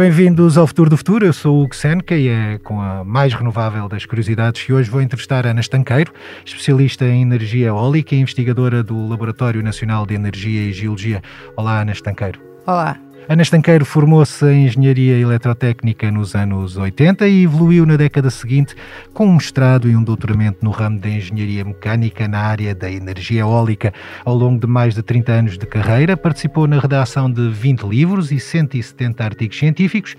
bem-vindos ao Futuro do Futuro. Eu sou o Hugo e é com a mais renovável das curiosidades que hoje vou entrevistar Ana Estanqueiro, especialista em energia eólica e investigadora do Laboratório Nacional de Energia e Geologia. Olá, Ana Estanqueiro. Olá. Ana Estanqueiro formou-se em Engenharia Eletrotécnica nos anos 80 e evoluiu na década seguinte com um mestrado e um doutoramento no ramo da Engenharia Mecânica na área da energia eólica. Ao longo de mais de 30 anos de carreira, participou na redação de 20 livros e 170 artigos científicos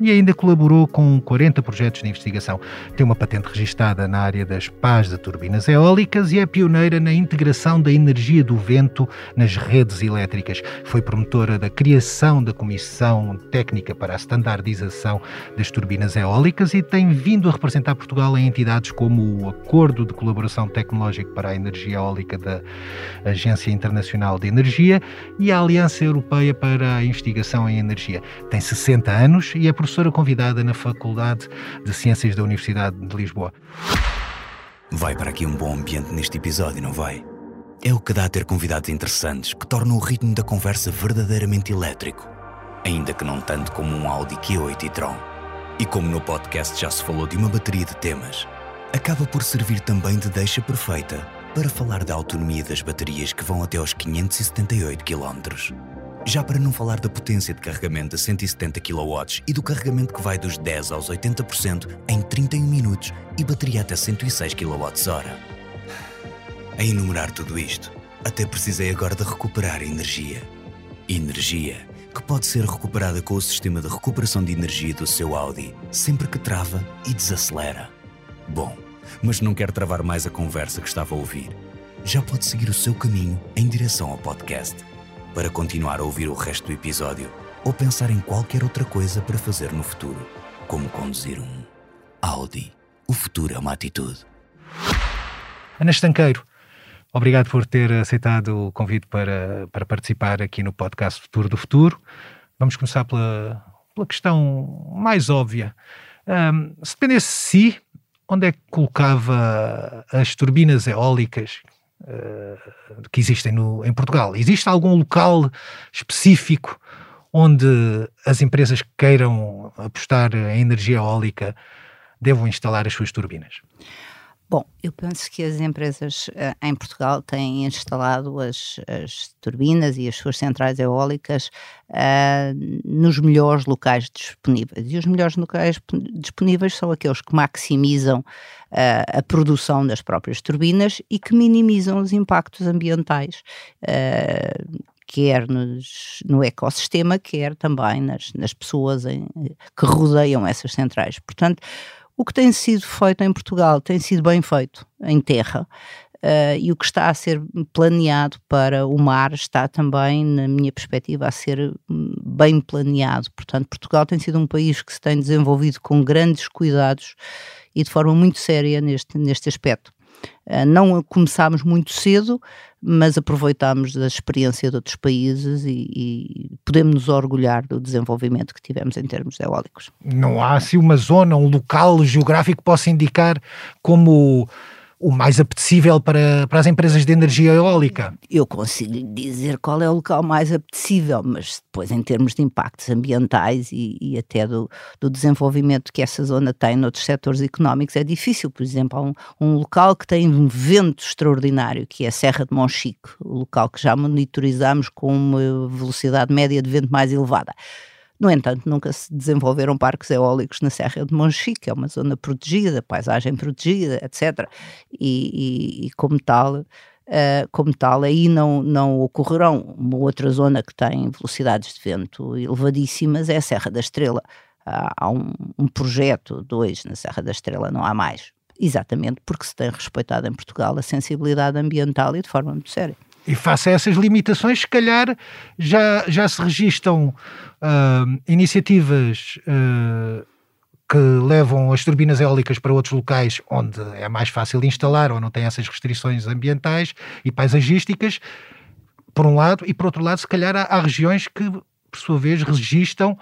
e ainda colaborou com 40 projetos de investigação. Tem uma patente registada na área das pás de turbinas eólicas e é pioneira na integração da energia do vento nas redes elétricas. Foi promotora da criação da Comissão Técnica para a Standardização das Turbinas Eólicas e tem vindo a representar Portugal em entidades como o Acordo de Colaboração Tecnológica para a Energia Eólica da Agência Internacional de Energia e a Aliança Europeia para a Investigação em Energia. Tem 60 anos e é professora convidada na Faculdade de Ciências da Universidade de Lisboa. Vai para aqui um bom ambiente neste episódio, não vai? É o que dá a ter convidados interessantes que tornam o ritmo da conversa verdadeiramente elétrico, ainda que não tanto como um Audi Q8 e-tron. E como no podcast já se falou de uma bateria de temas, acaba por servir também de deixa perfeita para falar da autonomia das baterias que vão até aos 578 km. Já para não falar da potência de carregamento de 170 kW e do carregamento que vai dos 10 aos 80% em 31 minutos e bateria até 106 kWh. A enumerar tudo isto, até precisei agora de recuperar energia. Energia que pode ser recuperada com o sistema de recuperação de energia do seu Audi, sempre que trava e desacelera. Bom, mas não quer travar mais a conversa que estava a ouvir. Já pode seguir o seu caminho em direção ao podcast para continuar a ouvir o resto do episódio ou pensar em qualquer outra coisa para fazer no futuro, como conduzir um Audi. O futuro é uma atitude. Ana Estanqueiro, obrigado por ter aceitado o convite para, para participar aqui no podcast Futuro do Futuro. Vamos começar pela, pela questão mais óbvia. Um, se dependesse de si, onde é que colocava as turbinas eólicas uh, que existem no, em Portugal. Existe algum local específico onde as empresas que queiram apostar em energia eólica devam instalar as suas turbinas? Bom, eu penso que as empresas uh, em Portugal têm instalado as, as, turbinas e as suas centrais eólicas uh, nos melhores locais disponíveis. E os melhores locais disponíveis são aqueles que maximizam uh, a produção das próprias turbinas e que minimizam os impactos ambientais quer nos, no ecossistema, quer também nas, nas pessoas em, que rodeiam essas centrais. Portanto, o que tem sido feito em Portugal tem sido bem feito em terra. Uh, e o que está a ser planeado para o mar está também, na minha perspectiva, a ser hum, bem planeado. Portanto, Portugal tem sido um país que se tem desenvolvido com grandes cuidados e de forma muito séria neste, neste aspecto. Uh, não começámos muito cedo, mas aproveitámos da experiência de outros países e, e, podemos nos orgulhar do desenvolvimento que tivemos em termos eólicos. Não há assim uma zona, um local geográfico que possa indicar como o mais apetecível para, para as empresas de energia eólica? Eu consigo dizer qual é o local mais apetecível, mas depois, em termos de impactos ambientais e, e até do, do, desenvolvimento que essa zona tem noutros setores económicos, é difícil. Por exemplo, há um, um local que tem um vento extraordinário, que é a Serra de Monchique, o local que já monitorizamos com uma velocidade média de vento mais elevada. No entanto, nunca se desenvolveram parques eólicos na Serra de Monchique, é uma zona protegida, paisagem protegida, etc. E, e, e como tal, Uh, como tal, aí não, não ocorrerão. Uma outra zona que tem velocidades de vento elevadíssimas é a Serra da Estrela. Uh, há um, um, projeto, dois na Serra da Estrela, não há mais. Exatamente porque se tem respeitado em Portugal a sensibilidade ambiental e de forma muito séria. E face a essas limitações, se calhar já, já se registram uh, iniciativas uh, que levam as turbinas eólicas para outros locais onde é mais fácil instalar ou não tem essas restrições ambientais e paisagísticas, por um lado, e por outro lado, se calhar há, há regiões que, por sua vez, registram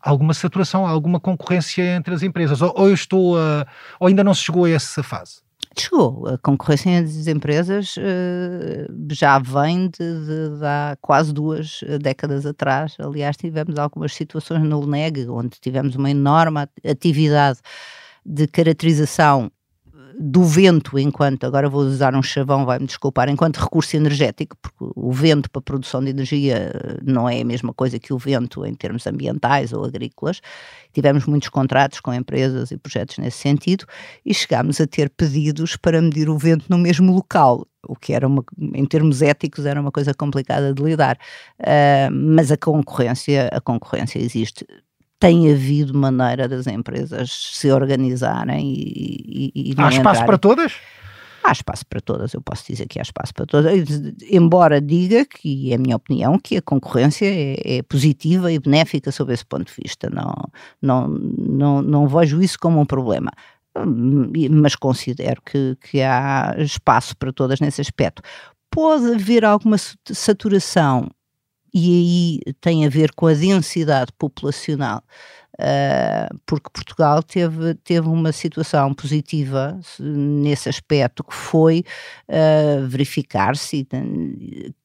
alguma saturação, alguma concorrência entre as empresas. Ou, ou eu estou a, ou ainda não se chegou a essa fase? Chegou. A concorrência das empresas uh, já vem de, de, de, há quase duas décadas atrás. Aliás, tivemos algumas situações no LNEG, onde tivemos uma enorme atividade de caracterização do vento enquanto, agora vou usar um chavão, vai-me desculpar, enquanto recurso energético, porque o vento para a produção de energia eh, não é a mesma coisa que o vento em termos ambientais ou agrícolas. Tivemos muitos contratos com empresas e projetos nesse sentido e chegámos a ter pedidos para medir o vento no mesmo local, o que era uma, em termos éticos era uma coisa complicada de lidar. Uh, mas a concorrência, a concorrência existe tem havido maneira das empresas se organizarem e, e, e Há espaço entrarem. para todas? Há espaço para todas, eu posso dizer que há espaço para todas, embora diga que, é a minha opinião, que a concorrência é, é, positiva e benéfica sob esse ponto de vista. Não, não, não, não vejo isso como um problema. Mas considero que, que há espaço para todas nesse aspecto. Pode haver alguma saturação e aí tem a ver com a densidade populacional. Uh, porque Portugal teve, teve uma situação positiva nesse aspecto, que foi uh, verificar-se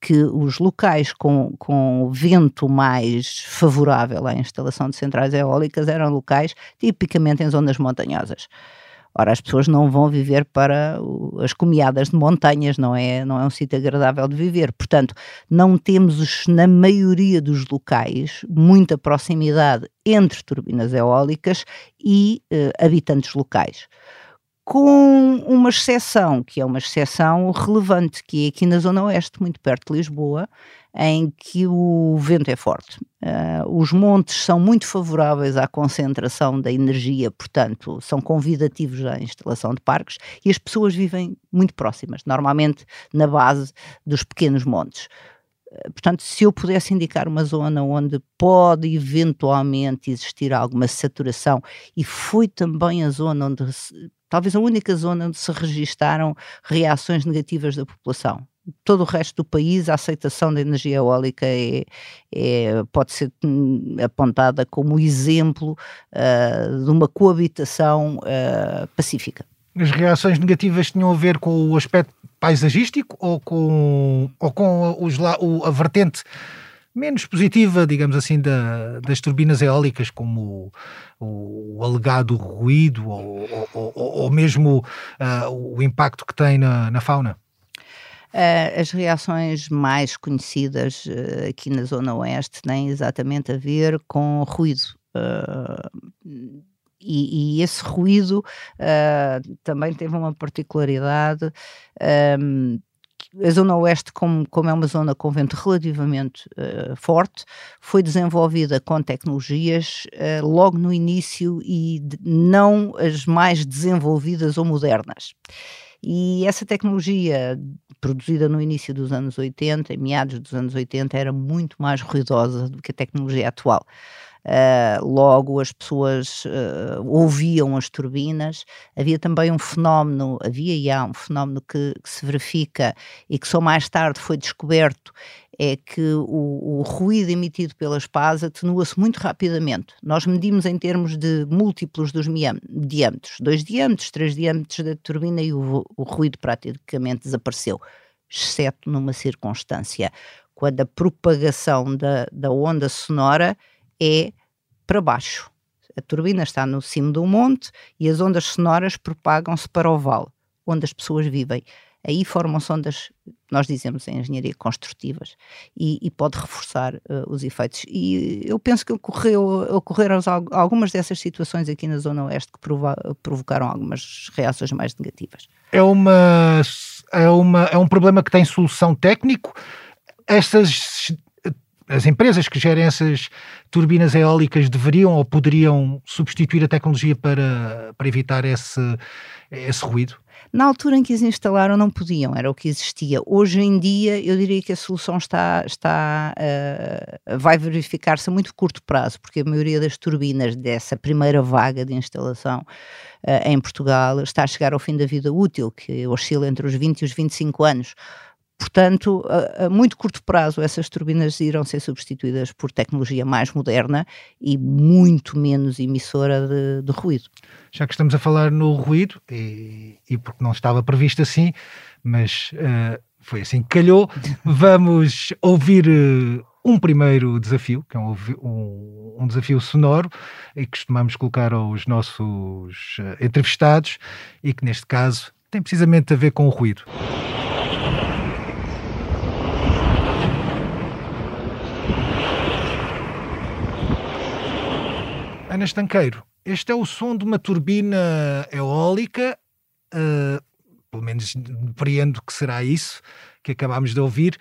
que os locais com, com vento mais favorável à instalação de centrais eólicas eram locais tipicamente em zonas montanhosas. Ora, as pessoas não vão viver para as comiadas de montanhas, não é, não é um sítio agradável de viver. Portanto, não temos, na maioria dos locais, muita proximidade entre turbinas eólicas e eh, habitantes locais com uma exceção, que é uma exceção relevante, que é aqui na Zona Oeste, muito perto de Lisboa, em que o vento é forte. Uh, os montes são muito favoráveis à concentração da energia, portanto, são convidativos à instalação de parques e as pessoas vivem muito próximas, normalmente na base dos pequenos montes. Uh, portanto, se eu pudesse indicar uma zona onde pode eventualmente existir alguma saturação, e foi também a zona onde talvez a única zona onde se registaram reações negativas da população. Todo o resto do país, a aceitação da energia eólica é, é pode ser hum, apontada como exemplo uh, de uma coabitação uh, pacífica. As reações negativas tinham a ver com o aspecto paisagístico ou com, ou com os, a vertente menos positiva, digamos assim, da, das turbinas eólicas, como o, o alegado ruído ou, ou, ou mesmo uh, o impacto que tem na, na fauna? Uh, as reações mais conhecidas uh, aqui na Zona Oeste têm exatamente a ver com ruído. Uh, e, e, esse ruído também teve uma particularidade um, a Zona Oeste, como, como, é uma zona com vento relativamente uh, forte, foi desenvolvida com tecnologias uh, logo no início e de, não as mais desenvolvidas ou modernas. E essa tecnologia, produzida no início dos anos 80, em meados dos anos 80, era muito mais ruidosa do que a tecnologia atual. Uh, logo as pessoas uh, ouviam as turbinas. Havia também um fenómeno, havia e há um fenómeno que, que se verifica e que só mais tarde foi descoberto, é que o, o ruído emitido pelas pás atenua-se muito rapidamente. Nós medimos em termos de múltiplos dos diâmetros, dois diâmetros, três diâmetros da turbina e o, o ruído praticamente desapareceu, exceto numa circunstância, quando a propagação da, da onda sonora é para baixo. A turbina está no cimo do monte e as ondas sonoras propagam-se para o vale, onde as pessoas vivem. Aí formam-se ondas, nós dizemos em engenharia, construtivas, e, e pode reforçar uh, os efeitos. E eu penso que ocorreu, ocorreram algumas dessas situações aqui na Zona Oeste que provo provocaram algumas reações mais negativas. É, uma, é, uma, é um problema que tem solução técnico. Essas as empresas que gerem essas turbinas eólicas deveriam ou poderiam substituir a tecnologia para, para evitar esse, esse ruído? Na altura em que as instalaram não podiam, era o que existia. Hoje em dia eu diria que a solução está, está uh, vai verificar-se a muito curto prazo, porque a maioria das turbinas dessa primeira vaga de instalação uh, em Portugal está a chegar ao fim da vida útil, que oscila entre os 20 e os 25 anos Portanto, a, a, muito curto prazo, essas turbinas irão ser substituídas por tecnologia mais moderna e muito menos emissora de, de ruído. Já que estamos a falar no ruído, e, e porque não estava previsto assim, mas uh, foi assim que calhou, vamos ouvir uh, um primeiro desafio, que é um, um, um, desafio sonoro, e que costumamos colocar aos nossos uh, entrevistados, e que neste caso tem precisamente a ver com o ruído. Ana Estanqueiro, este é o som de uma turbina eólica, uh, pelo menos compreendo que será isso que acabámos de ouvir.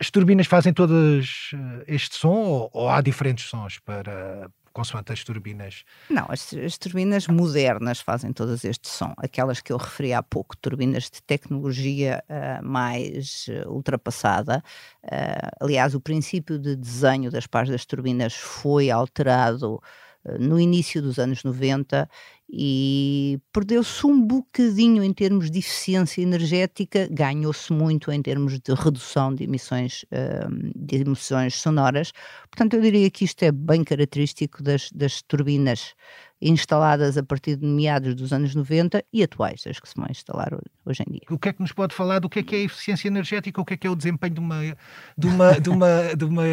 As turbinas fazem todas uh, este som ou, ou, há diferentes sons para consoante as turbinas? Não, as, as, turbinas modernas fazem todas este som. Aquelas que eu referi há pouco, turbinas de tecnologia uh, mais ultrapassada. aliás, o princípio de desenho das pás das turbinas foi alterado no início dos anos 90 e perdeu-se um bocadinho em termos de eficiência energética, ganhou-se muito em termos de redução de emissões, uh, de emissões sonoras. Portanto, eu diria que isto é bem característico das, das turbinas instaladas a partir de meados dos anos 90 e atuais, as que se vão instalar hoje em dia. O que é que nos pode falar do que é que é a eficiência energética, o que é que é o desempenho de uma, de uma, de uma, de uma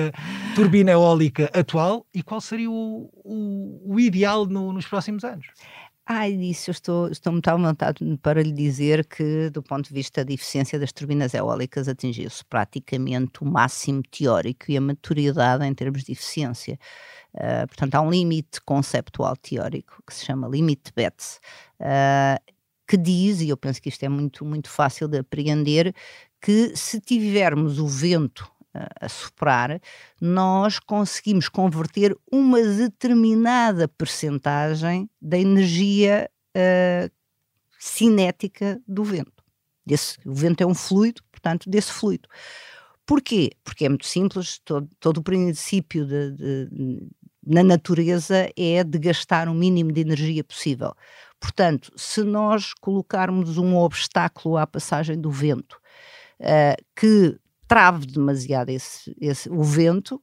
turbina eólica atual e qual seria o, o, o ideal no, nos próximos anos? Ai, disso eu estou, estou muito aumentado para lhe dizer que, do ponto de vista da eficiência das turbinas eólicas, atingiu-se praticamente o máximo teórico e a maturidade em termos de eficiência. Uh, portanto, há um limite conceptual teórico que se chama limite Betts, uh, que diz, e eu penso que isto é muito, muito fácil de apreender, que se tivermos o vento a soprar, nós conseguimos converter uma determinada percentagem da energia uh, cinética do vento. Desse, o vento é um fluido, portanto, desse fluido. Porquê? Porque é muito simples, todo, todo o princípio de, de, na natureza é de gastar o mínimo de energia possível. Portanto, se nós colocarmos um obstáculo à passagem do vento, uh, que trave demasiado esse, esse, o vento,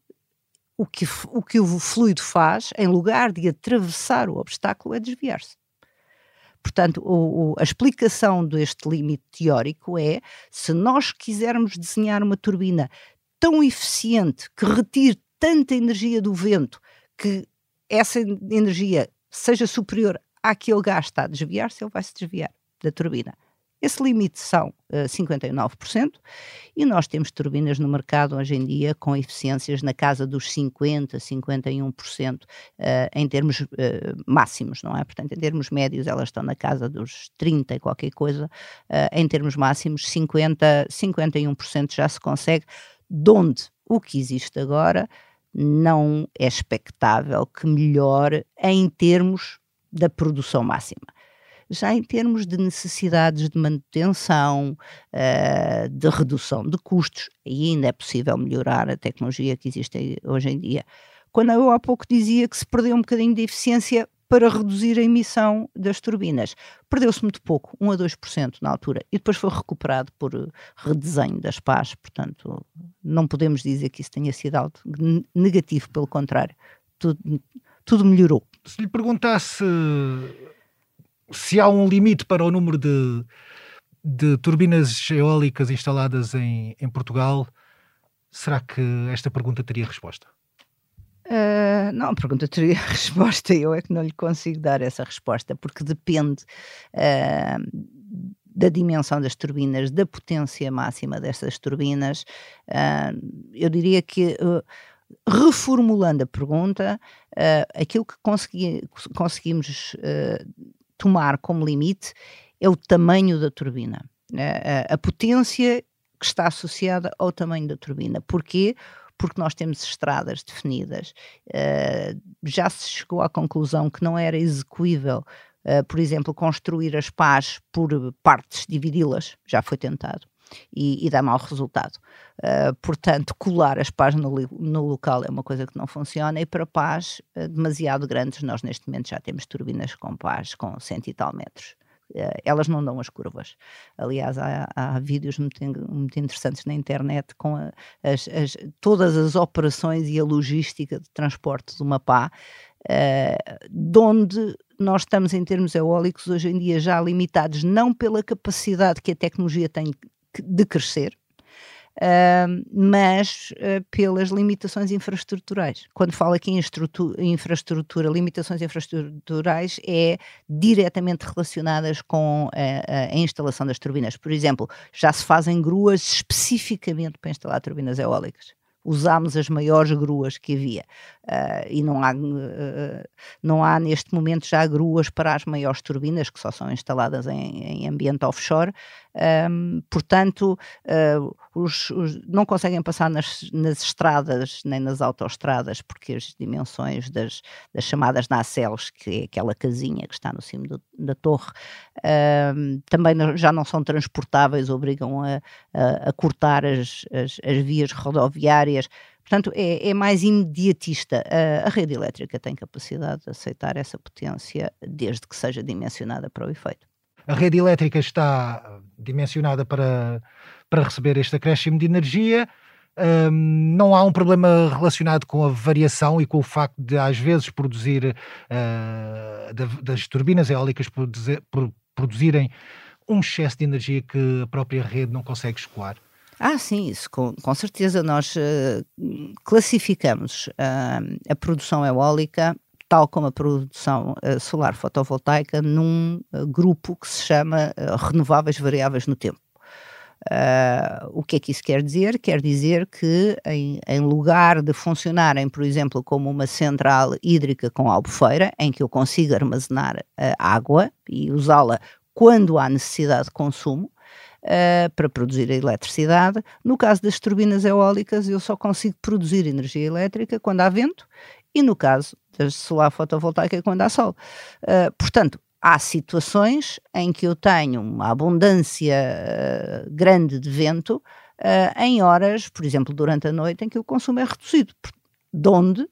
o que, o que o fluido faz, em lugar de atravessar o obstáculo, é desviar-se. Portanto, o, o, a explicação deste limite teórico é se nós quisermos desenhar uma turbina tão eficiente que retire tanta energia do vento que essa energia seja superior àquele está a desviar-se, ele vai se desviar da turbina. Esse limite são uh, eh, 59% e nós temos turbinas no mercado hoje em dia com eficiências na casa dos 50%, 51% uh, em termos uh, máximos, não é? Portanto, em termos médios elas estão na casa dos 30% e qualquer coisa, uh, em termos máximos 50%, 51% já se consegue, donde o que existe agora não é expectável que melhore em termos da produção máxima já em termos de necessidades de manutenção, uh, de redução de custos, ainda é possível melhorar a tecnologia que existe hoje em dia. Quando eu há pouco dizia que se perdeu um bocadinho de eficiência para reduzir a emissão das turbinas. Perdeu-se muito pouco, 1 a 2% na altura, e depois foi recuperado por redesenho das pás, portanto, não podemos dizer que isso tenha sido algo negativo, pelo contrário, tudo, tudo melhorou. Se lhe perguntasse se há um limite para o número de, de turbinas eólicas instaladas em, em Portugal, será que esta pergunta teria resposta? Uh, não, a pergunta teria resposta, eu é que não lhe consigo dar essa resposta, porque depende uh, da dimensão das turbinas, da potência máxima dessas turbinas. Uh, eu diria que, reformulando a pergunta, aquilo que consegui, conseguimos tomar como limite é o tamanho da turbina, a, a, potência que está associada ao tamanho da turbina. Porquê? Porque nós temos estradas definidas. Uh, já se chegou à conclusão que não era execuível, uh, por exemplo, construir as pás por partes, dividi-las, já foi tentado. E, e, dá mau resultado. Uh, portanto, colar as pás no, no, local é uma coisa que não funciona e para pás uh, demasiado grandes, nós neste momento já temos turbinas com pás com cento e tal metros. elas não dão as curvas. Aliás, há, há vídeos muito, muito, interessantes na internet com a, as, as, todas as operações e a logística de transporte de uma pá, uh, de onde nós estamos em termos eólicos hoje em dia já limitados não pela capacidade que a tecnologia tem de crescer, Uh, mas uh, pelas limitações infraestruturais. Quando falo aqui em infraestrutura, limitações infraestruturais é diretamente relacionadas com a, a, instalação das turbinas. Por exemplo, já se fazem gruas especificamente para instalar turbinas eólicas usámos as maiores gruas que havia uh, e não há, uh, não há neste momento já gruas para as maiores turbinas que só são instaladas em, em ambiente offshore, um, portanto uh, os, os, não conseguem passar nas, nas, estradas nem nas autoestradas porque as dimensões das, das chamadas nacelles, que é aquela casinha que está no cimo do, da torre, também já não são transportáveis, obrigam a, a, a cortar as, as, as vias rodoviárias Portanto, é, é mais imediatista. A, a, rede elétrica tem capacidade de aceitar essa potência desde que seja dimensionada para o efeito. A rede elétrica está dimensionada para, para receber este acréscimo de energia. Um, não há um problema relacionado com a variação e com o facto de, às vezes, produzir uh, das turbinas eólicas produzir, produzirem um excesso de energia que a própria rede não consegue escoar. Ah, sim, isso com, com certeza. Nós uh, classificamos uh, a produção eólica, tal como a produção uh, solar fotovoltaica, num grupo que se chama renováveis variáveis no tempo. o que é que isso quer dizer? Quer dizer que, em, em lugar de funcionarem, por exemplo, como uma central hídrica com albufeira, em que eu consigo armazenar água e usá-la quando há necessidade de consumo, uh, para produzir a eletricidade. No caso das turbinas eólicas, eu só consigo produzir energia elétrica quando há vento e no caso da solar fotovoltaica quando há sol. Uh, portanto, há situações em que eu tenho uma abundância uh, grande de vento uh, em horas, por exemplo, durante a noite, em que o consumo é reduzido. De onde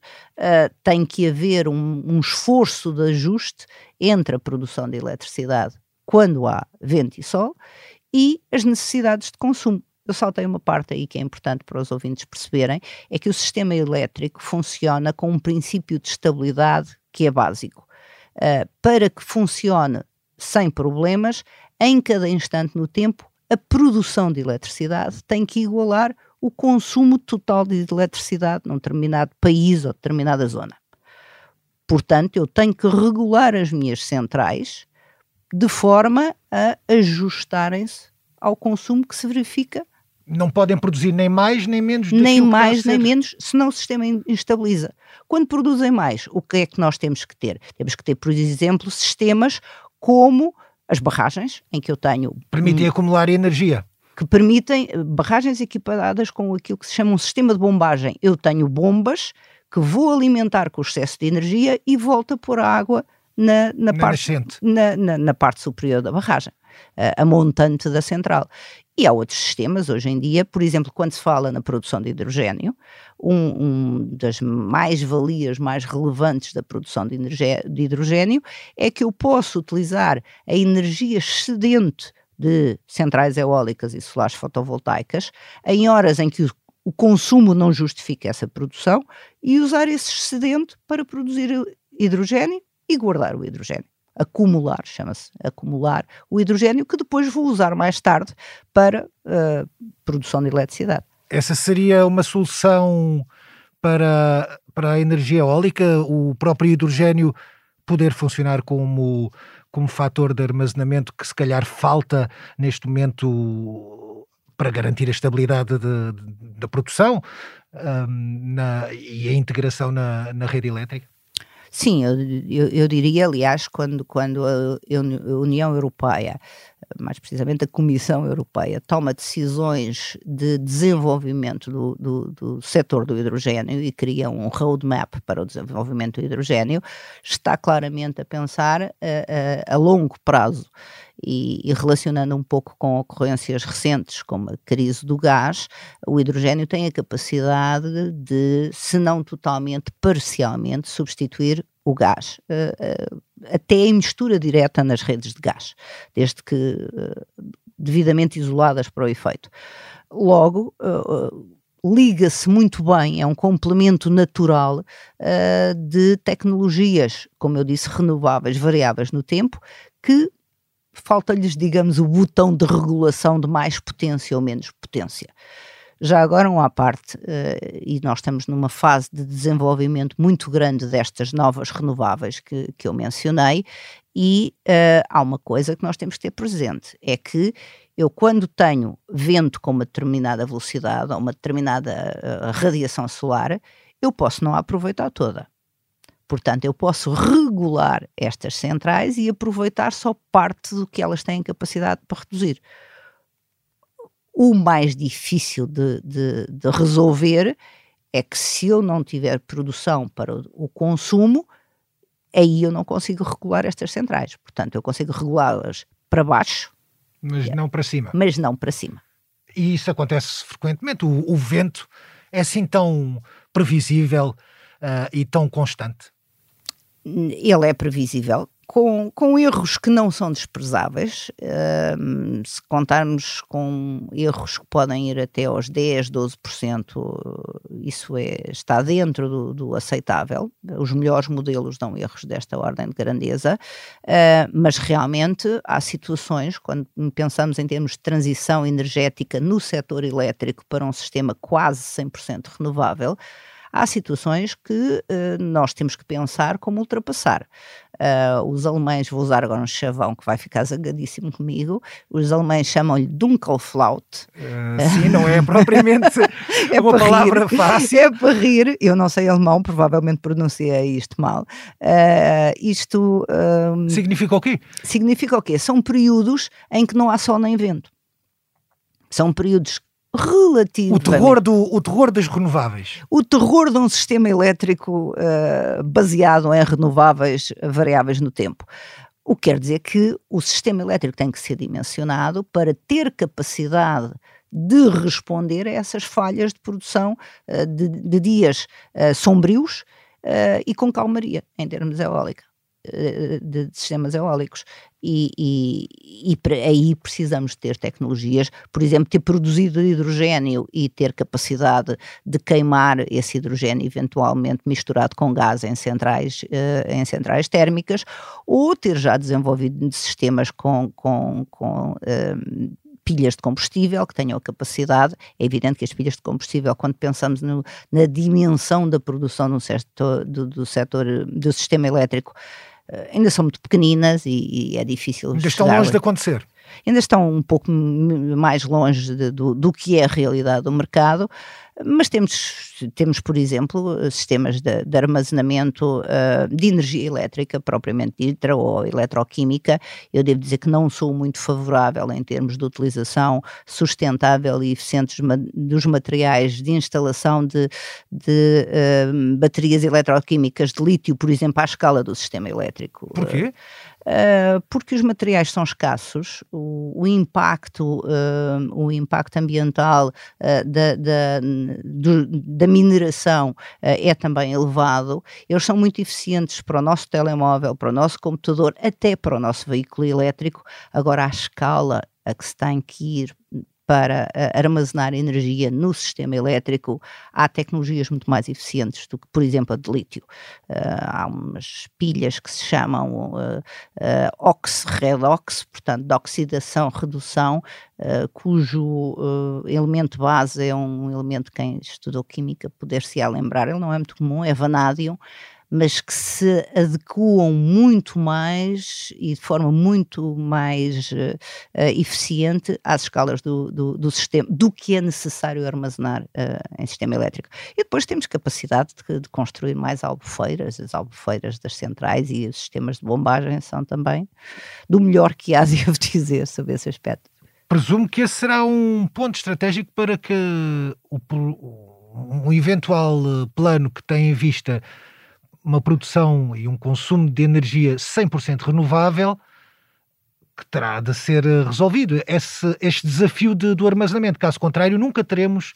tem que haver um, um, esforço de ajuste entre a produção de eletricidade quando há vento e sol e as necessidades de consumo. Eu saltei uma parte aí que é importante para os ouvintes perceberem, é que o sistema elétrico funciona com um princípio de estabilidade que é básico. Uh, para que funcione sem problemas, em cada instante no tempo, a produção de eletricidade tem que igualar o consumo total de eletricidade num determinado país ou determinada zona. Portanto, eu tenho que regular as minhas centrais de forma a ajustarem-se ao consumo que se verifica. Não podem produzir nem mais nem menos Nem mais nem menos, senão o sistema instabiliza. Quando produzem mais, o que é que nós temos que ter? Temos que ter, por exemplo, sistemas como as barragens, em que eu tenho. Permitem um, acumular energia. Que permitem barragens equipadas com aquilo que se chama um sistema de bombagem. Eu tenho bombas que vou alimentar com excesso de energia e volto a pôr a água na, na, parte, na, na, na, parte superior da barragem, a, montante da central. E há outros sistemas hoje em dia, por exemplo, quando se fala na produção de hidrogênio, um, um das mais-valias mais relevantes da produção de, de hidrogênio é que eu posso utilizar a energia excedente de centrais eólicas e solares fotovoltaicas em horas em que o, o consumo não justifica essa produção e usar esse excedente para produzir hidrogênio e guardar o hidrogênio. Acumular, chama-se acumular o hidrogênio que depois vou usar mais tarde para uh, produção de eletricidade. Essa seria uma solução para, para a energia eólica, o próprio hidrogênio poder funcionar como, como fator de armazenamento que se calhar falta neste momento para garantir a estabilidade da produção um, na, e a integração na, na rede elétrica? Sim, eu, eu, eu, diria, aliás, quando, quando a União Europeia, mais precisamente a Comissão Europeia, toma decisões de desenvolvimento do, do, do setor do hidrogênio e cria um roadmap para o desenvolvimento do hidrogênio, está claramente a pensar a, a, a longo prazo e, e, relacionando um pouco com ocorrências recentes, como a crise do gás, o hidrogênio tem a capacidade de, se não totalmente, parcialmente, substituir o gás. Uh, uh, até em mistura direta nas redes de gás, desde que devidamente isoladas para o efeito. Logo, liga-se muito bem, é um complemento natural uh, de tecnologias, como eu disse, renováveis, variáveis no tempo, que falta-lhes, digamos, o botão de regulação de mais potência ou menos potência. Já agora, uma parte, uh, e nós estamos numa fase de desenvolvimento muito grande destas novas renováveis que, que eu mencionei, e uh, há uma coisa que nós temos que ter presente: é que eu, quando tenho vento com uma determinada velocidade ou uma determinada uh, radiação solar, eu posso não a aproveitar toda. Portanto, eu posso regular estas centrais e aproveitar só parte do que elas têm capacidade para reduzir. O mais difícil de, de, de resolver é que se eu não tiver produção para o consumo, aí eu não consigo regular estas centrais. Portanto, eu consigo regulá-las para baixo, mas yeah. não para cima. Mas não para cima. E isso acontece frequentemente. O, o vento é assim tão previsível uh, e tão constante? Ele é previsível com, com erros que não são desprezáveis, uh, se contarmos com erros que podem ir até aos 10, 12%, isso é, está dentro do, do aceitável. Os melhores modelos dão erros desta ordem de grandeza, uh, mas realmente há situações, quando pensamos em termos de transição energética no setor elétrico para um sistema quase 100% renovável, há situações que uh, nós temos que pensar como ultrapassar. Uh, os alemães, vou usar agora um chavão que vai ficar zangadíssimo comigo, os alemães chamam-lhe Dunkelflaut. Uh, sim, não é propriamente é uma palavra rir. fácil. É para rir, eu não sei alemão, provavelmente pronunciei isto mal. Uh, isto... significa o quê? Significa o quê? São períodos em que não há sol nem vento. São períodos relativo. O terror, do, o terror das renováveis. O terror de um sistema elétrico uh, baseado em renováveis variáveis no tempo. O que quer dizer que o sistema elétrico tem que ser dimensionado para ter capacidade de responder a essas falhas de produção uh, de, de, dias uh, sombrios e com calmaria, em termos eólica de, sistemas eólicos. E, e, e aí precisamos ter tecnologias, por exemplo, ter produzido hidrogênio e ter capacidade de queimar esse hidrogênio eventualmente misturado com gás em centrais, uh, em centrais térmicas, ou ter já desenvolvido sistemas com, com, com uh, pilhas de combustível que tenham a capacidade. É evidente que as pilhas de combustível, quando pensamos no, na dimensão da produção do setor, do, do setor do sistema elétrico, eh, ainda são muito pequeninas e, e é difícil. Ainda estão longe de acontecer. Ainda estão um pouco mais longe de, do, do que é a realidade do mercado, mas temos, temos por exemplo, sistemas de, de armazenamento uh, de energia elétrica propriamente dita ou eletroquímica. Eu devo dizer que não sou muito favorável em termos de utilização sustentável e eficiente dos materiais de instalação de, de uh, baterias eletroquímicas de lítio, por exemplo, à escala do sistema elétrico. Porquê? Uh, porque os materiais são escassos, o, o impacto, uh, o impacto ambiental uh, da, da, do, da, mineração é também elevado, eles são muito eficientes para o nosso telemóvel, para o nosso computador, até para o nosso veículo elétrico. Agora, a escala a que se tem que ir para uh, armazenar energia no sistema elétrico, há tecnologias muito mais eficientes do que, por exemplo, a de lítio. Uh, há umas pilhas que se chamam uh, ox-redox, portanto, de oxidação, redução, cujo elemento base é um elemento, quem estudou química poder-se-á lembrar, ele não é muito comum, é vanádio, mas que se adequam muito mais e de forma muito mais uh, eficiente às escalas do, do, do, sistema, do que é necessário armazenar uh, em sistema elétrico. E depois temos capacidade de, de, construir mais albufeiras, as albufeiras das centrais e os sistemas de bombagem são também do melhor que há, devo dizer, sobre esse aspecto. Presumo que esse será um ponto estratégico para que o, um eventual plano que tem em vista uma produção e um consumo de energia 100% renovável que terá de ser eh, resolvido. Esse, este desafio de, do armazenamento. Caso contrário, nunca teremos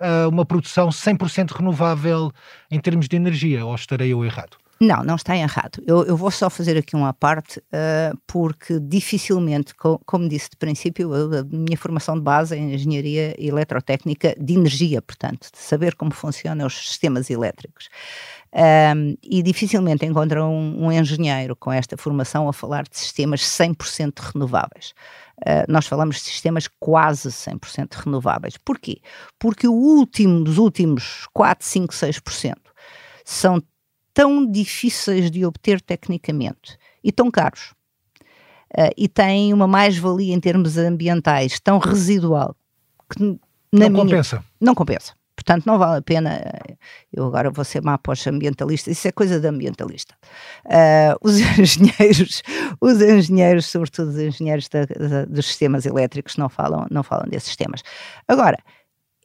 uh, uma produção 100% renovável em termos de energia, ou estarei eu errado? Não, não está errado. Eu, eu vou só fazer aqui uma parte, uh, porque dificilmente, co como disse de princípio, eu, a minha formação de base é engenharia eletrotécnica de energia, portanto, de saber como funcionam os sistemas elétricos. Um, e dificilmente encontram um, um, engenheiro com esta formação a falar de sistemas 100% renováveis. Uh, nós falamos de sistemas quase 100% renováveis. Porquê? Porque o último dos últimos 4, 5, 6% são tão difíceis de obter tecnicamente e tão caros. Uh, e têm uma mais-valia em termos ambientais tão residual que não minha, compensa. Não compensa. Portanto, não vale a pena. Eu agora vou ser má pós-ambientalista, isso é coisa de ambientalista. Uh, os engenheiros, os engenheiros, sobretudo os engenheiros da, da, dos sistemas elétricos, não falam, não falam desses temas. Agora,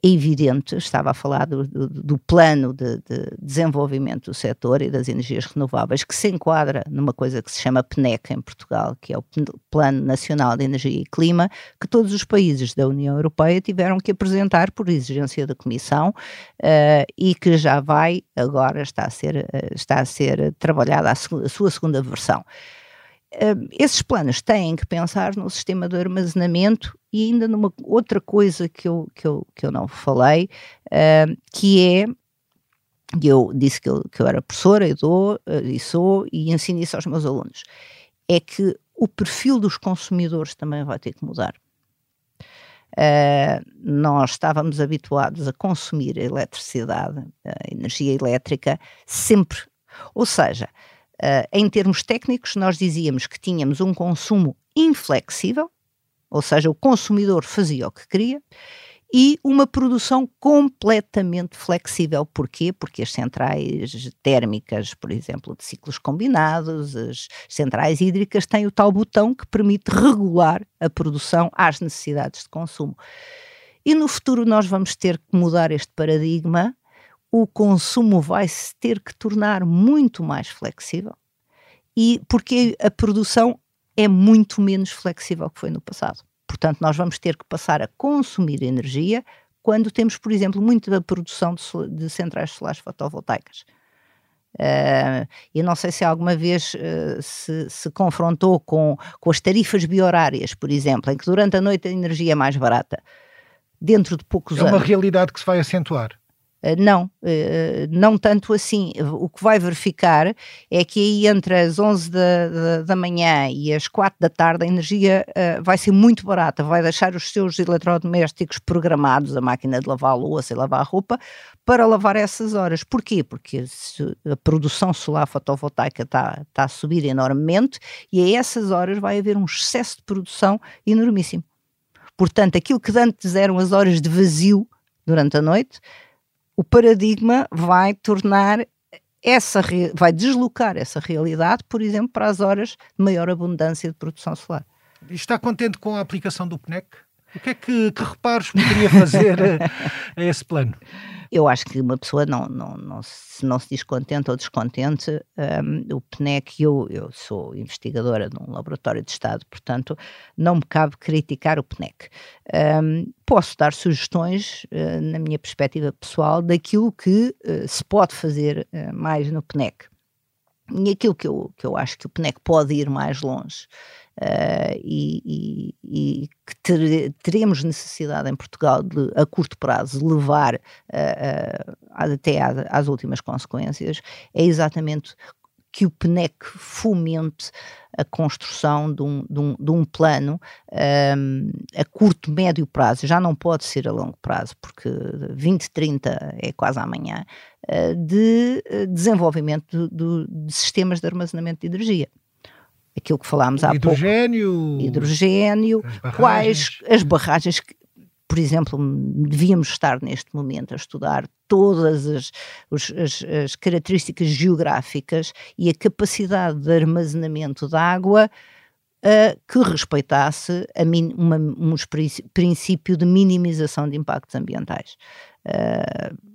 evidente, estava a falar do, do, do plano de, de, desenvolvimento do setor e das energias renováveis, que se enquadra numa coisa que se chama PNEC em Portugal, que é o Plano Nacional de Energia e Clima, que todos os países da União Europeia tiveram que apresentar por exigência da Comissão uh, e que já vai, agora está a ser, uh, está a ser trabalhada a, a sua segunda versão. Esses planos têm que pensar no sistema de armazenamento e ainda numa outra coisa que eu, que eu, que eu não falei, uh, que é eu disse que eu, que eu era professora e dou uh, e sou e ensino isso aos meus alunos, é que o perfil dos consumidores também vai ter que mudar. Uh, nós estávamos habituados a consumir a eletricidade, a energia elétrica, sempre. Ou seja, uh, em termos técnicos, nós dizíamos que tínhamos um consumo inflexível, ou seja, o consumidor fazia o que queria, e uma produção completamente flexível. Porquê? Porque as centrais térmicas, por exemplo, de ciclos combinados, as centrais hídricas têm o tal botão que permite regular a produção às necessidades de consumo. E no futuro nós vamos ter que mudar este paradigma, o consumo vai se ter que tornar muito mais flexível, e porque a produção é muito menos flexível que foi no passado. Portanto, nós vamos ter que passar a consumir energia quando temos, por exemplo, muita produção de, de centrais solares fotovoltaicas. Uh, eu não sei se alguma vez uh, se, se, confrontou com, com as tarifas biorárias, por exemplo, em que durante a noite a energia é mais barata. Dentro de poucos anos. É uma realidade que se vai acentuar. Eh, não, eh, não tanto assim. O que vai verificar é que aí entre as 11 da, da, da manhã e as 4 da tarde a energia vai ser muito barata, vai deixar os seus eletrodomésticos programados, a máquina de lavar a louça e lavar a roupa, para lavar essas horas. Porquê? Porque a produção solar fotovoltaica está, está a subir enormemente e a essas horas vai haver um excesso de produção enormíssimo. Portanto, aquilo que antes eram as horas de vazio durante a noite, o paradigma vai tornar essa vai deslocar essa realidade, por exemplo, para as horas de maior abundância de produção solar. Está contente com a aplicação do PNEC? O que é que, que reparos poderia fazer a, a esse plano? eu acho que uma pessoa não, não, não, se, não se diz contente ou descontente, um, o PNEC, eu, eu sou investigadora num laboratório de Estado, portanto não me cabe criticar o PNEC. Um, posso dar sugestões, uh, na minha perspectiva pessoal, daquilo que uh, se pode fazer uh, mais no PNEC. E aquilo que eu, que eu acho que o PNEC pode ir mais longe Uh, e, e, e, que ter, teremos necessidade em Portugal de, a curto prazo, levar uh, até às, às, últimas consequências, é exatamente que o PNEC fomente a construção de um, de um, de um plano um, a curto, médio prazo, já não pode ser a longo prazo, porque 2030 é quase amanhã, de desenvolvimento de, de sistemas de armazenamento de energia aquilo que falámos há hidrogênio, pouco. Hidrogênio. As quais as barragens que, por exemplo, devíamos estar neste momento a estudar todas as, as, as características geográficas e a capacidade de armazenamento de água uh, que respeitasse a min, uma, um princípio de minimização de impactos ambientais. Uh,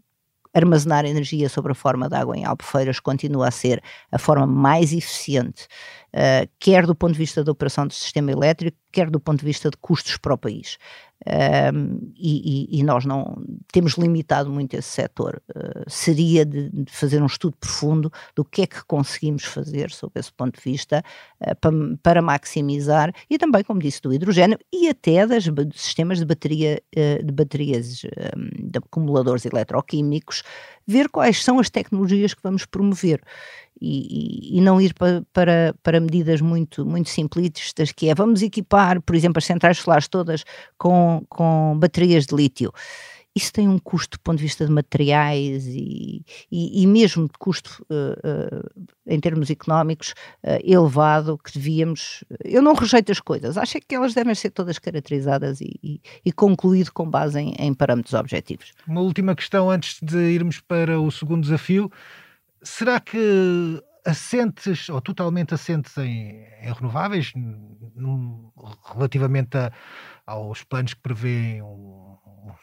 armazenar energia sob a forma de água em albufeiras continua a ser a forma mais eficiente, uh, quer do ponto de vista da operação do sistema elétrico, quer do ponto de vista de custos para o país. Um, e, e, nós não temos limitado muito esse setor. Uh, seria de, de, fazer um estudo profundo do que é que conseguimos fazer sob esse ponto de vista uh, para, para, maximizar e também, como disse, do hidrogênio e até das sistemas de bateria uh, de baterias de acumuladores eletroquímicos, ver quais são as tecnologias que vamos promover e, e, não ir para, para, para, medidas muito, muito simplistas, que é vamos equipar, por exemplo, as centrais solares todas com, com baterias de lítio. Isso tem um custo do ponto de vista de materiais e, e, e mesmo de custo uh, uh, em termos económicos uh, elevado que devíamos. Eu não rejeito as coisas, acho que elas devem ser todas caracterizadas e, e concluído com base em, em parâmetros objetivos. Uma última questão antes de irmos para o segundo desafio será que assentes ou totalmente assentes em, em renováveis, num, relativamente a, aos planos que prevêem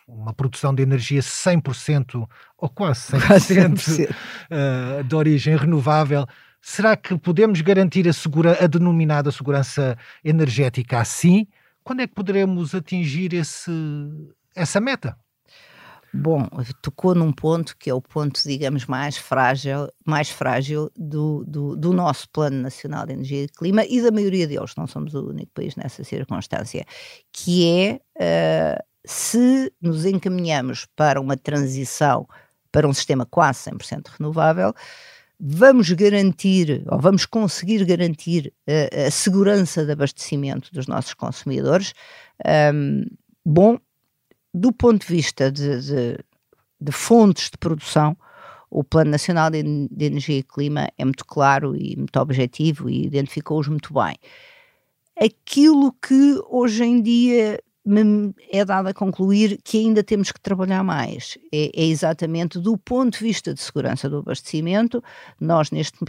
uma produção de energia 100% ou quase 100%, quase 100%. Uh, de origem renovável, será que podemos garantir a, segura, a denominada segurança energética assim? Quando é que poderemos atingir esse, essa meta? Bom, tocou num ponto que é o ponto, digamos, mais frágil, mais frágil do, do, do, nosso Plano Nacional de Energia e Clima e da maioria deles, não somos o único país nessa circunstância, que é uh, se nos encaminhamos para uma transição para um sistema quase 100% renovável, vamos garantir, ou vamos conseguir garantir uh, a segurança de abastecimento dos nossos consumidores. Um, bom, do ponto de vista de, de, de fontes de produção, o Plano Nacional de, de, Energia e Clima é muito claro e muito objetivo e identificou-os muito bem. Aquilo que hoje em dia me é dado a concluir que ainda temos que trabalhar mais é, é exatamente do ponto de vista de segurança do abastecimento. Nós, neste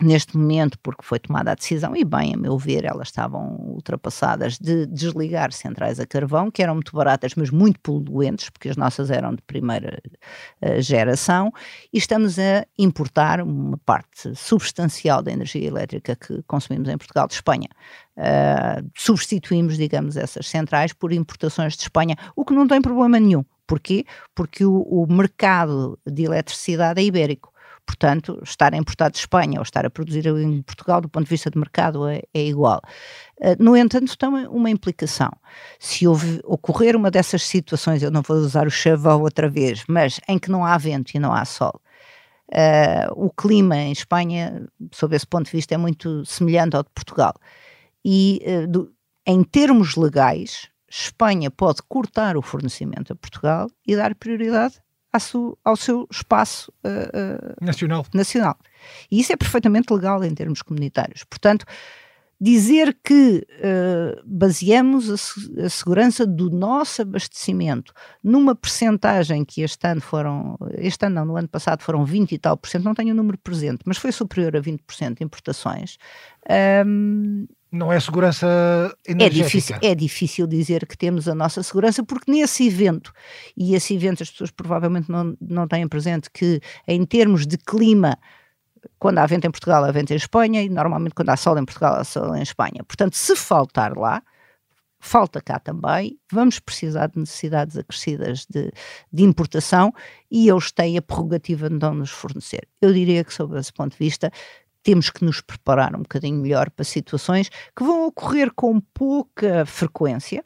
neste momento, porque foi tomada a decisão, e bem, a meu ver, elas estavam ultrapassadas, de desligar centrais a carvão, que eram muito baratas, mas muito poluentes, porque as nossas eram de primeira uh, geração, e estamos a importar uma parte substancial da energia elétrica que consumimos em Portugal de Espanha. Uh, substituímos, digamos, essas centrais por importações de Espanha, o que não tem problema nenhum. Porquê? Porque o, o mercado de eletricidade é ibérico. Portanto, estar a importar de Espanha ou estar a produzir em Portugal, do ponto de vista de mercado, é, é igual. Uh, no entanto, tem uma implicação. Se houve, ocorrer uma dessas situações, eu não vou usar o chavão outra vez, mas em que não há vento e não há sol, uh, o clima em Espanha, sob esse ponto de vista, é muito semelhante ao de Portugal. E, uh, do, em termos legais, Espanha pode cortar o fornecimento a Portugal e dar prioridade ao, ao seu espaço uh, nacional. nacional. E isso é perfeitamente legal em termos comunitários. Portanto, dizer que uh, baseamos a, a, segurança do nosso abastecimento numa percentagem que este ano foram, este ano não, no ano passado foram 20 e tal por cento, não tenho o número presente, mas foi superior a 20% de importações, um, não é segurança energética. É difícil, é difícil dizer que temos a nossa segurança, porque nesse evento, e esse evento as pessoas provavelmente não, não têm presente que, em termos de clima, quando há vento em Portugal, há vento em Espanha, e normalmente quando há sol em Portugal, há sol em Espanha. Portanto, se faltar lá, falta cá também, vamos precisar de necessidades acrescidas de, de, importação e eles têm a prerrogativa de não nos fornecer. Eu diria que, sob esse ponto de vista, temos que nos preparar um bocadinho melhor para situações que vão ocorrer com pouca frequência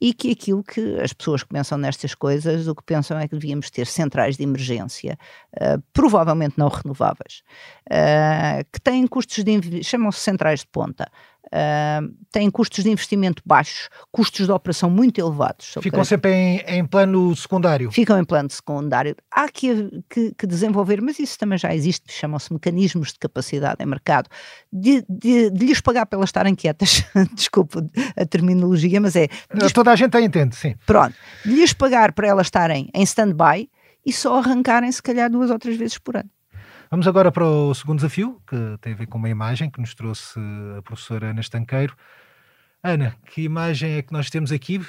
e que aquilo que as pessoas que pensam nestas coisas, o que pensam é que devíamos ter centrais de emergência, uh, provavelmente não renováveis, uh, que têm custos de chamam-se centrais de ponta, uh, têm custos de investimento baixos, custos de operação muito elevados. Ficam sempre em, em, plano secundário. Ficam em plano secundário. Há que, que, que desenvolver, mas isso também já existe, chamam-se mecanismos de capacidade em mercado, de, de, de lhes pagar pelas estarem quietas, desculpa a terminologia, mas é... Lhes... Toda a gente a entende, sim. Pronto, de lhes pagar para elas estarem em stand-by e só arrancarem se calhar duas ou três vezes por ano. Vamos agora para o segundo desafio, que tem a ver com uma imagem que nos trouxe a professora Ana Estanqueiro. Ana, que imagem é que nós temos aqui?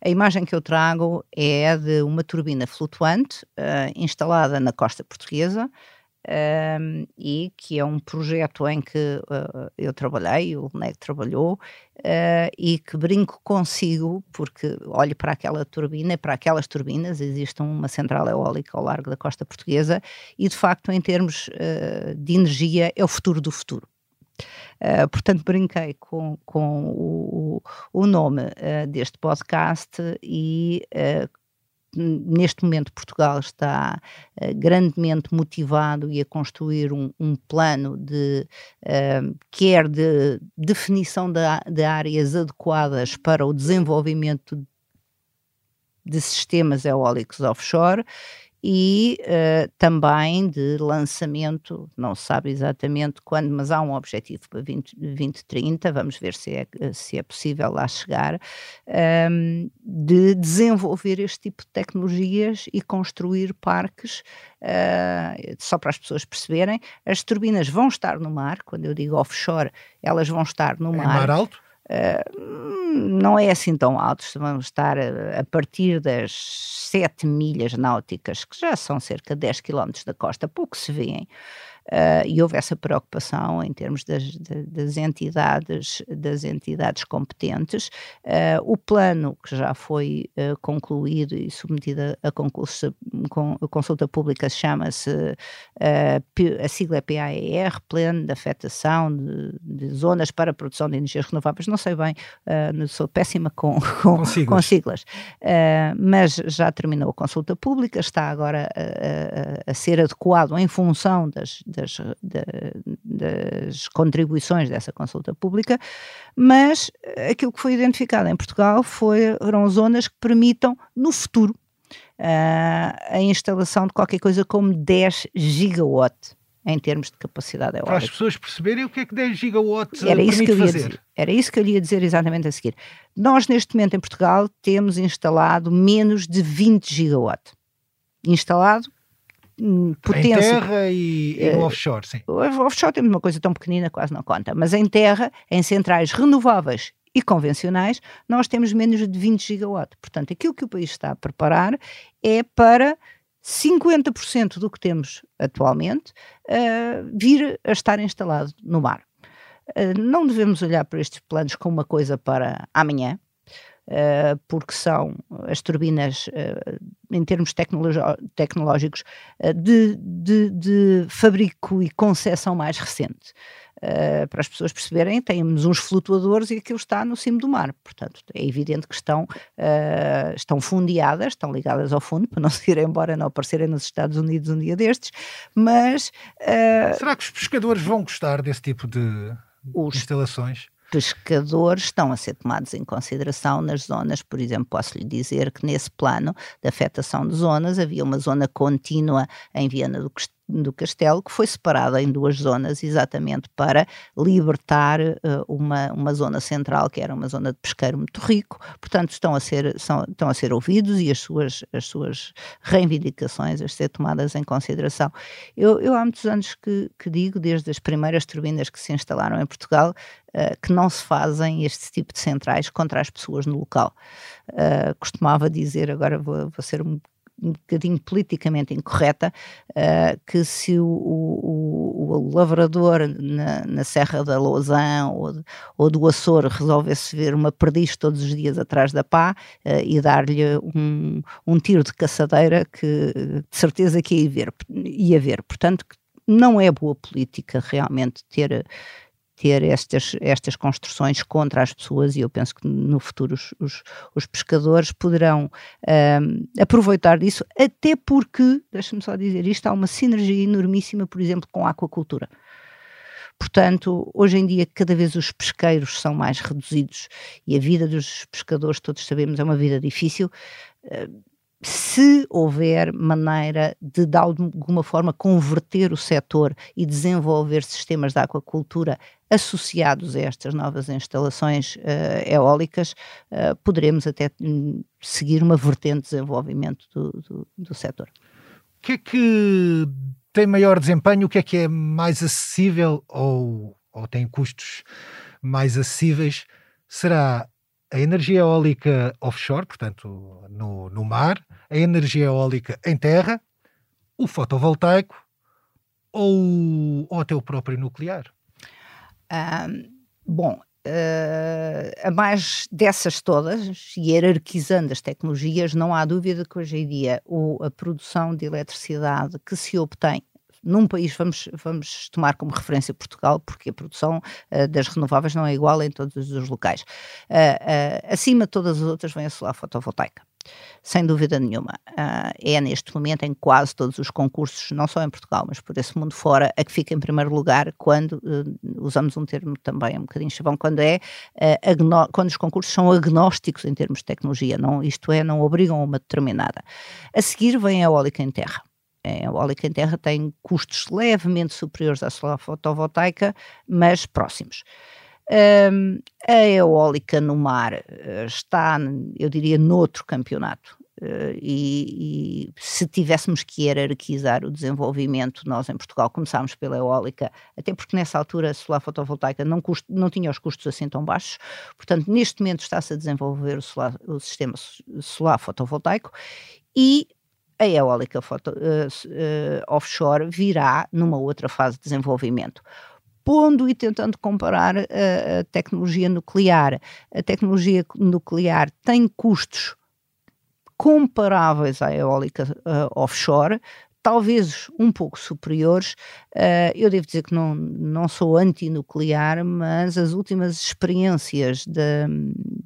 A imagem que eu trago é de uma turbina flutuante uh, instalada na costa portuguesa, um, e que é um projeto em que uh, eu trabalhei, o LNEG trabalhou, uh, e que brinco consigo, porque olho para aquela turbina, para aquelas turbinas, existe uma central eólica ao largo da costa portuguesa, e de facto, em termos uh, de energia, é o futuro do futuro. Uh, portanto, brinquei com, com o, o nome uh, deste podcast e uh, neste momento Portugal está uh, grandemente motivado e a construir um, um plano de uh, quer de definição de, de áreas adequadas para o desenvolvimento de sistemas eólicos offshore e uh, também de lançamento, não se sabe exatamente quando, mas há um objetivo para 20, 2030, vamos ver se é, se é possível lá chegar, um, ehm, de desenvolver este tipo de tecnologias e construir parques, uh, só para as pessoas perceberem, as turbinas vão estar no mar, quando eu digo offshore, elas vão estar no mar. É mar alto? Uh, não é assim tão alto, vamos estar a, a, partir das 7 milhas náuticas, que já são cerca de 10 quilómetros da costa, pouco se vêem. Uh, e houve essa preocupação em termos das, das entidades, das entidades competentes. Uh, o plano que já foi uh, concluído e submetido a, concurso, com, a consulta pública chama-se a sigla é PAER, Plano de Afetação de, de, Zonas para a Produção de Energias Renováveis. Não sei bem, sou péssima com, com, com siglas, com siglas. mas já terminou a consulta pública, está agora a, a, a ser adequado em função das das, das contribuições dessa consulta pública, mas aquilo que foi identificado em Portugal foram zonas que permitam, no futuro, a instalação de qualquer coisa como 10 gigawatt em termos de capacidade eólica. Para as pessoas perceberem o que é que 10 gigawatts era isso que eu ia fazer. Dizer, era isso que eu ia dizer exatamente a seguir. Nós, neste momento, em Portugal, temos instalado menos de 20 gigawatt. Instalado potência. Em terra e, e no uh, offshore, sim. Offshore temos uma coisa tão pequenina, quase não conta, mas em terra, em centrais renováveis e convencionais, nós temos menos de 20 gigawatt. Portanto, aquilo que o país está a preparar é para 50% do que temos atualmente uh, vir a estar instalado no mar. Uh, não devemos olhar para estes planos como uma coisa para amanhã, uh, porque são as turbinas, uh, em termos tecnológicos, uh, de, de, de, fabrico e concessão mais recente. para as pessoas perceberem, temos uns flutuadores e aquilo está no cimo do mar. Portanto, é evidente que estão, estão fundeadas, estão ligadas ao fundo, para não se ir embora, não aparecerem nos Estados Unidos um dia destes, mas... Será que os pescadores vão gostar desse tipo de os, instalações? Pescadores estão a ser tomados em consideração nas zonas, por exemplo, posso lhe dizer que nesse plano de afetação de zonas havia uma zona contínua em Viana do Castelo do castelo, que foi separada em duas zonas exatamente para libertar uh, uma, uma zona central, que era uma zona de pesqueiro muito rico, portanto estão a ser, são, estão a ser ouvidos e as suas, as suas reivindicações a ser tomadas em consideração. Eu, eu há muitos anos que, que digo, desde as primeiras turbinas que se instalaram em Portugal, uh, que não se fazem este tipo de centrais contra as pessoas no local. Uh, costumava dizer, agora vou, vou ser um um bocadinho politicamente incorreta, uh, que se o, o, o lavrador na, na, Serra da Lousã ou, ou, do Açor resolvesse ver uma perdiz todos os dias atrás da pá uh, e dar-lhe um, um tiro de caçadeira que de certeza que ia ver, ia ver. Portanto, não é boa política realmente ter ter estas, estas construções contra as pessoas e eu penso que no futuro os, os, os pescadores poderão um, aproveitar disso, até porque, deixa-me só dizer isto, há uma sinergia enormíssima, por exemplo, com a aquacultura. Portanto, hoje em dia, cada vez os pesqueiros são mais reduzidos e a vida dos pescadores, todos sabemos, é uma vida difícil. Uh, se houver maneira de, de alguma forma, converter o setor e desenvolver sistemas de aquacultura associados a estas novas instalações uh, eólicas, uh, poderemos até um, seguir uma vertente de desenvolvimento do, do, do setor. O que é que tem maior desempenho? O que é que é mais acessível ou, ou tem custos mais acessíveis? Será a energia eólica offshore, portanto no, no mar, a energia eólica em terra, o fotovoltaico ou, ou até o próprio nuclear? Um, bom, Uh, a mais dessas todas, hierarquizando as tecnologias, não há dúvida que hoje em dia o, a produção de eletricidade que se obtém num país, vamos, vamos tomar como referência Portugal, porque a produção uh, das renováveis não é igual em todos os locais. Uh, acima de todas as outras vem a solar fotovoltaica sem dúvida nenhuma. É neste momento em quase todos os concursos, não só em Portugal, mas por esse mundo fora, a que fica em primeiro lugar quando, usamos um termo também um bocadinho chavão, quando é, quando os concursos são agnósticos em termos de tecnologia, não, isto é, não obrigam a uma determinada. A seguir vem a eólica em terra. A eólica em terra tem custos levemente superiores à solar fotovoltaica, mas próximos. Um, a eólica no mar uh, está, eu diria, noutro campeonato. Uh, e, e, se tivéssemos que hierarquizar o desenvolvimento, nós em Portugal começámos pela eólica, até porque nessa altura a solar fotovoltaica não, custo, não tinha os custos assim tão baixos, portanto neste momento está-se a desenvolver o, solar, o, sistema solar fotovoltaico e a eólica foto, uh, offshore virá numa outra fase de desenvolvimento pondo e tentando comparar a, a tecnologia nuclear. A tecnologia nuclear tem custos comparáveis à eólica uh, offshore, talvez um pouco superiores. Uh, eu devo dizer que não, não sou antinuclear, mas as últimas experiências de,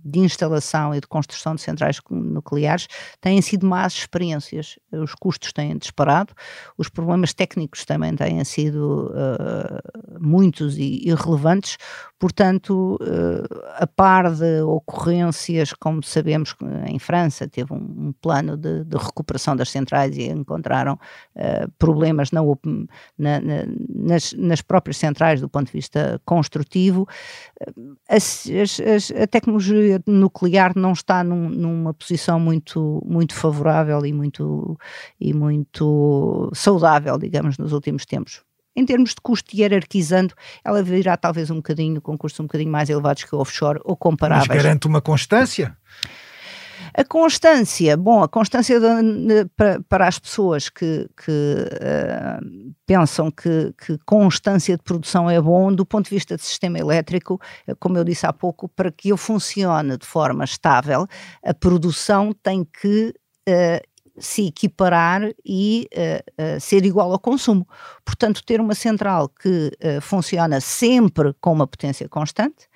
de instalação e de construção de centrais nucleares têm sido más experiências. Os custos têm disparado, os problemas técnicos também têm sido uh, muitos e irrelevantes, portanto, uh, a par de ocorrências, como sabemos, em França teve um, um plano de, de recuperação das centrais e encontraram problemas na, na, na, nas, nas, próprias centrais do ponto de vista construtivo. As, a tecnologia nuclear não está num, numa posição muito, muito favorável e muito, e muito saudável, digamos, nos últimos tempos em termos de custo hierarquizando, ela virá talvez um bocadinho, com custos um bocadinho mais elevados que o offshore ou comparáveis. Mas garante uma constância? A constância, bom, a constância de, de, para, para, as pessoas que, que uh, pensam que, que, constância de produção é bom, do ponto de vista de sistema elétrico, como eu disse há pouco, para que ele funcione de forma estável, a produção tem que uh, se equiparar e uh, uh, ser igual ao consumo. Portanto, ter uma central que uh, funciona sempre com uma potência constante eh,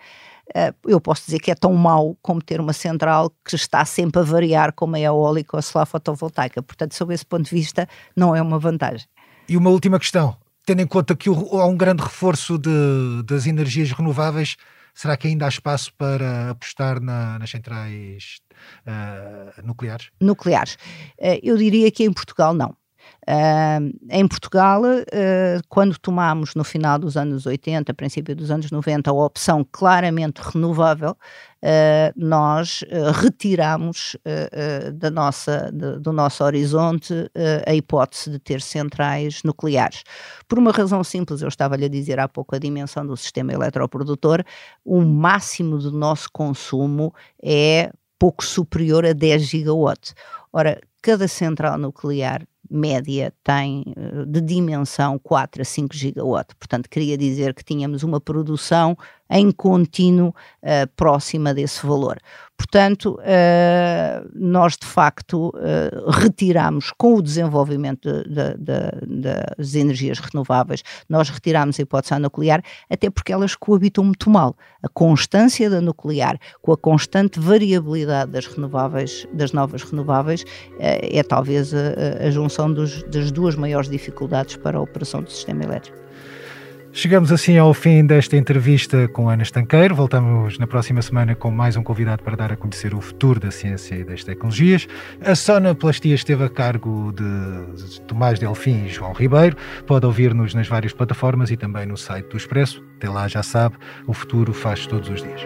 eu posso dizer que é tão mau como ter uma central que está sempre a variar como a eólica ou a solar fotovoltaica. Portanto, sob esse ponto de vista, não é uma vantagem. E uma última questão, tendo em conta que há um grande reforço de, das energias renováveis, será que ainda há espaço para apostar na, nas centrais uh, nucleares? Nucleares. Uh, eu diria que em Portugal não. Uh, em Portugal, uh, quando tomámos no final dos anos 80, princípio dos anos 90, a opção claramente renovável, uh, nós retiramos da nossa, de, do nosso horizonte a hipótese de ter centrais nucleares. Por uma razão simples, eu estava-lhe a dizer há pouco a dimensão do sistema eletroprodutor, o máximo do nosso consumo é pouco superior a 10 gigawatts. Ora, cada central nuclear média tem eh, de dimensão 4 a 5 gigawatt. Portanto, queria dizer que tínhamos uma produção em contínuo uh, próxima desse valor. Portanto, uh, nós de facto uh, retiramos com o desenvolvimento de, de, de, das energias renováveis, nós retiramos a hipótese nuclear, até porque elas coabitam muito mal. A constância da nuclear com a constante variabilidade das renováveis, das novas renováveis, é talvez a, a junção dos, das duas maiores dificuldades para a operação do sistema elétrico. Chegamos assim ao fim desta entrevista com Ana Estanqueiro. Voltamos na próxima semana com mais um convidado para dar a conhecer o futuro da ciência e das tecnologias. A sonoplastia esteve a cargo de Tomás Delfim e João Ribeiro. Pode ouvir-nos nas várias plataformas e também no site do Expresso. Até lá, já sabe, o futuro faz todos os dias.